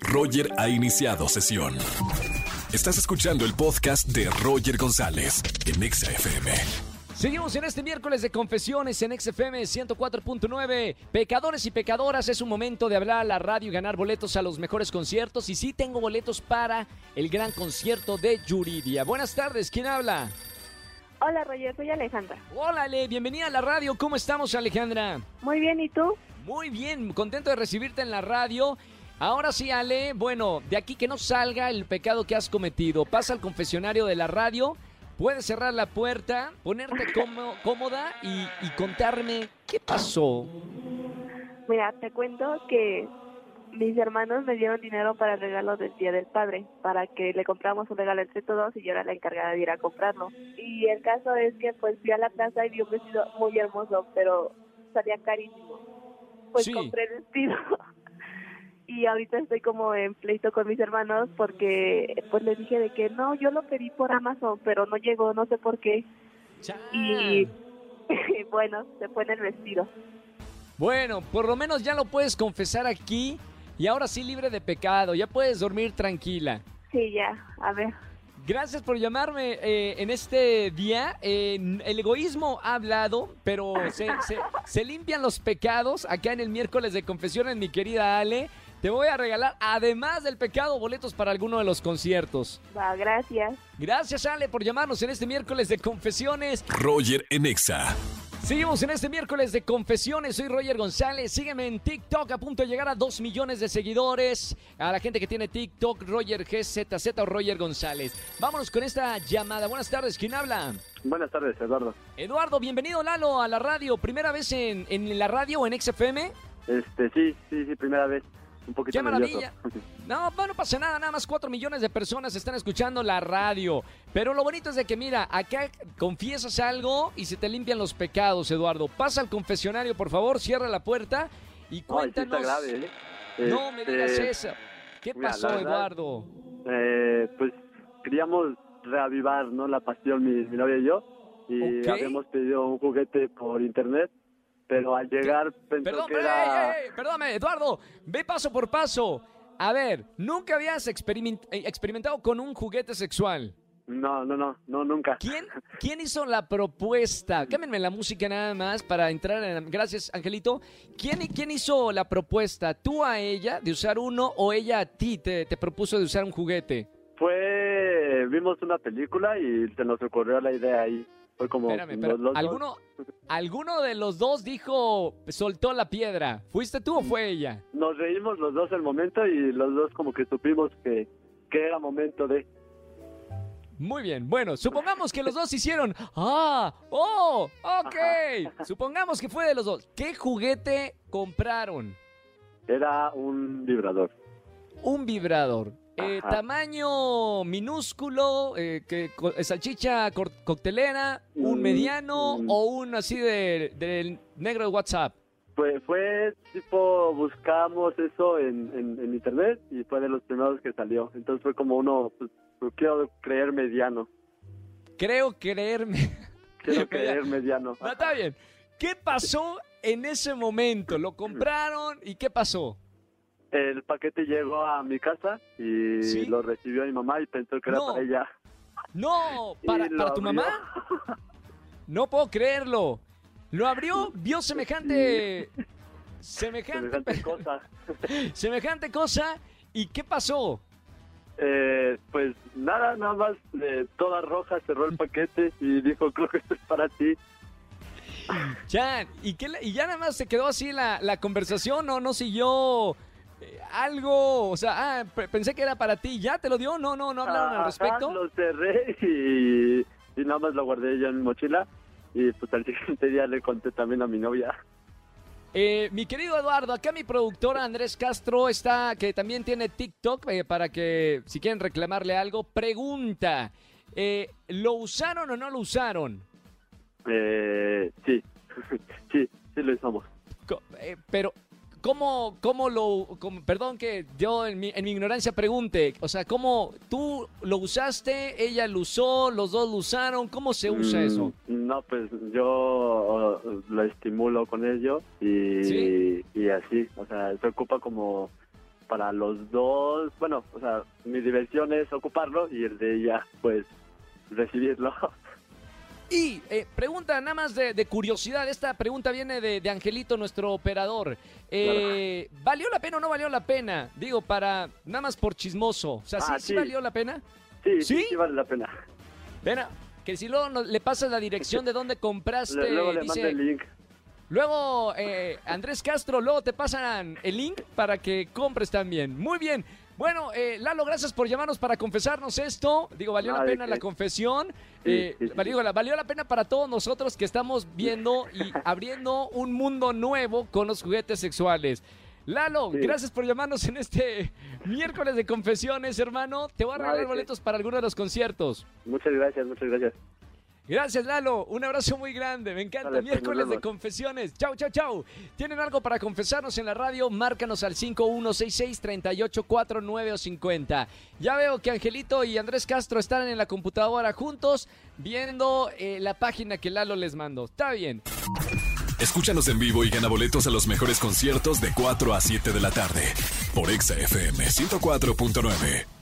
Roger ha iniciado sesión. Estás escuchando el podcast de Roger González en Exa FM. Seguimos en este miércoles de confesiones en XFM 104.9. Pecadores y pecadoras, es un momento de hablar a la radio y ganar boletos a los mejores conciertos. Y sí tengo boletos para el gran concierto de Yuridia. Buenas tardes, ¿quién habla? Hola Roger, soy Alejandra. Hola Ale, bienvenida a la radio. ¿Cómo estamos Alejandra? Muy bien, ¿y tú? Muy bien, contento de recibirte en la radio. Ahora sí, Ale, bueno, de aquí que no salga el pecado que has cometido. Pasa al confesionario de la radio, puedes cerrar la puerta, ponerte cómo- cómoda y, y contarme qué pasó. Mira, te cuento que mis hermanos me dieron dinero para el regalo del Día del Padre, para que le compramos un regalo entre todos y yo era la encargada de ir a comprarlo. Y el caso es que pues fui a la plaza y vi un vestido muy hermoso, pero salía carísimo. Pues Sí. compré el vestido. Y ahorita estoy como en pleito con mis hermanos porque pues les dije de que no, yo lo pedí por Amazon, pero no llegó, no sé por qué. Y bueno, se fue en el vestido. Bueno, por lo menos ya lo puedes confesar aquí y ahora sí libre de pecado, ya puedes dormir tranquila. Sí, ya, a ver. Gracias por llamarme eh, en este día. Eh, el egoísmo ha hablado, pero se, se- se limpian los pecados acá en el miércoles de confesiones, mi querida Ale. Te voy a regalar, además del pecado, boletos para alguno de los conciertos. Va, gracias. Gracias, Ale, por llamarnos en este miércoles de confesiones. Roger en Exa. Seguimos en este miércoles de confesiones. Soy Roger González. Sígueme en TikTok a punto de llegar a 2 millones de seguidores. A la gente que tiene TikTok, Roger GZZ o Roger González. Vámonos con esta llamada. Buenas tardes. ¿Quién habla? Buenas tardes, Eduardo. Eduardo, bienvenido Lalo a la radio. ¿Primera vez en, en la radio o en XFM? Este, sí, sí, sí, primera vez. Un poquito ¡Qué maravilla! No, no, pasa nada, nada más 4 millones de personas están escuchando la radio. Pero lo bonito es de que, mira, acá confiesas algo y se te limpian los pecados, Eduardo. Pasa al confesionario, por favor, cierra la puerta y cuéntanos. está grave, ¿eh? No me Este, digas eso. ¿Qué mira, pasó, verdad- Eduardo? eh, pues queríamos reavivar, ¿no? La pasión, mi, mi novia y yo. Y habíamos pedido un juguete por internet, pero al llegar pensó Perdón, que era... ey, ey, ey, perdóname, Eduardo. Ve paso por paso. A ver, ¿nunca habías experiment- eh, experimentado con un juguete sexual? No, no, no, no, nunca. ¿Quién, ¿Quién hizo la propuesta? Cámbienme la música nada más para entrar en... Gracias, Angelito. ¿Quién, ¿Quién hizo la propuesta? ¿Tú a ella de usar uno o ella a ti te, te propuso de usar un juguete? Fue... Vimos una película y se nos ocurrió la idea ahí. Fue como... Espérame, los- pero los dos. ¿alguno, ¿alguno de los dos dijo, soltó la piedra? ¿Fuiste tú o fue ella? Nos reímos los dos el momento y los dos como que supimos que, que era momento de... Muy bien, bueno, supongamos que los dos hicieron. ¡Ah! ¡Oh! ¡Ok! Supongamos que fue de los dos. ¿Qué juguete compraron? Era un vibrador. Un vibrador. Eh, tamaño minúsculo, eh, que, co- salchicha coctelera, un Mm, mediano mm. o un así de, del negro de WhatsApp. Fue, fue tipo, buscamos eso en, en, en internet y fue de los primeros que salió. Entonces fue como uno, pues, pues, quiero creer mediano. Creo creerme. Quiero creer mediano. No, está bien. ¿Qué pasó en ese momento? ¿Lo compraron y qué pasó? El paquete llegó a mi casa y ¿Sí? lo recibió mi mamá y pensó que era para ella. No, para, tu mamá. No puedo creerlo. Lo abrió, vio semejante. Semejante, Semejante cosa. semejante cosa. ¿Y qué pasó? Eh, pues nada, nada más, eh, toda roja cerró el paquete y dijo, creo que esto es para ti. Ya, ¿y, qué y ya nada más se quedó así la, la conversación o no siguió eh, algo? O sea, ah, pe- pensé que era para ti. ¿Ya te lo dio? No, no, no hablaron al Ajá, respecto. Lo cerré y, y nada más lo guardé yo en mi mochila. Y pues al siguiente día le conté también a mi novia. Eh, mi querido Eduardo, acá mi productora Andrés Castro está, que también tiene TikTok, eh, para que si quieren reclamarle algo, pregunta, eh, ¿lo usaron o no lo usaron? Eh, sí, sí, sí lo usamos. Pero, ¿cómo, cómo lo, cómo- perdón que yo en mi, en mi ignorancia pregunte, o sea, ¿cómo tú lo usaste, ella lo usó, los dos lo usaron, ¿cómo se usa Mm, eso? No, pues yo lo estimulo con ello y, ¿Sí? y así, o sea, se ocupa como para los dos, bueno, o sea, mi diversión es ocuparlo y el de ella, pues, recibirlo. Y eh, pregunta nada más de, de curiosidad, esta pregunta viene de, de Angelito, nuestro operador. Eh, ¿Valió la pena o no valió la pena? Digo, para nada más por chismoso. O sea, ¿sí, Ah, sí sí. valió la pena? Sí, ¿Sí? vale la pena. Ven, a- que si luego no- le pasas la dirección de dónde compraste, luego le dice- el link. Luego, eh, Andrés Castro, luego te pasan el link para que compres también. Muy bien. Bueno, eh, Lalo, gracias por llamarnos para confesarnos esto. Digo, valió la ¿de pena la confesión. Sí, Eh, sí, sí, valió, la- valió la pena para todos nosotros que estamos viendo y abriendo un mundo nuevo con los juguetes sexuales. Lalo, gracias por llamarnos en este miércoles de confesiones, hermano. Te voy a regalar boletos para alguno de los conciertos. Muchas gracias, muchas gracias. Gracias, Lalo. Un abrazo muy grande. Me encanta. Dale, pues, Miércoles de confesiones. Chau, chau, chau. ¿Tienen algo para confesarnos en la radio? Márcanos al 5166-3849 o 50. Ya veo que Angelito y Andrés Castro están en la computadora juntos viendo eh, la página que Lalo les mandó. Está bien. Escúchanos en vivo y gana boletos a los mejores conciertos de 4 a 7 de la tarde por Exa FM 104.9.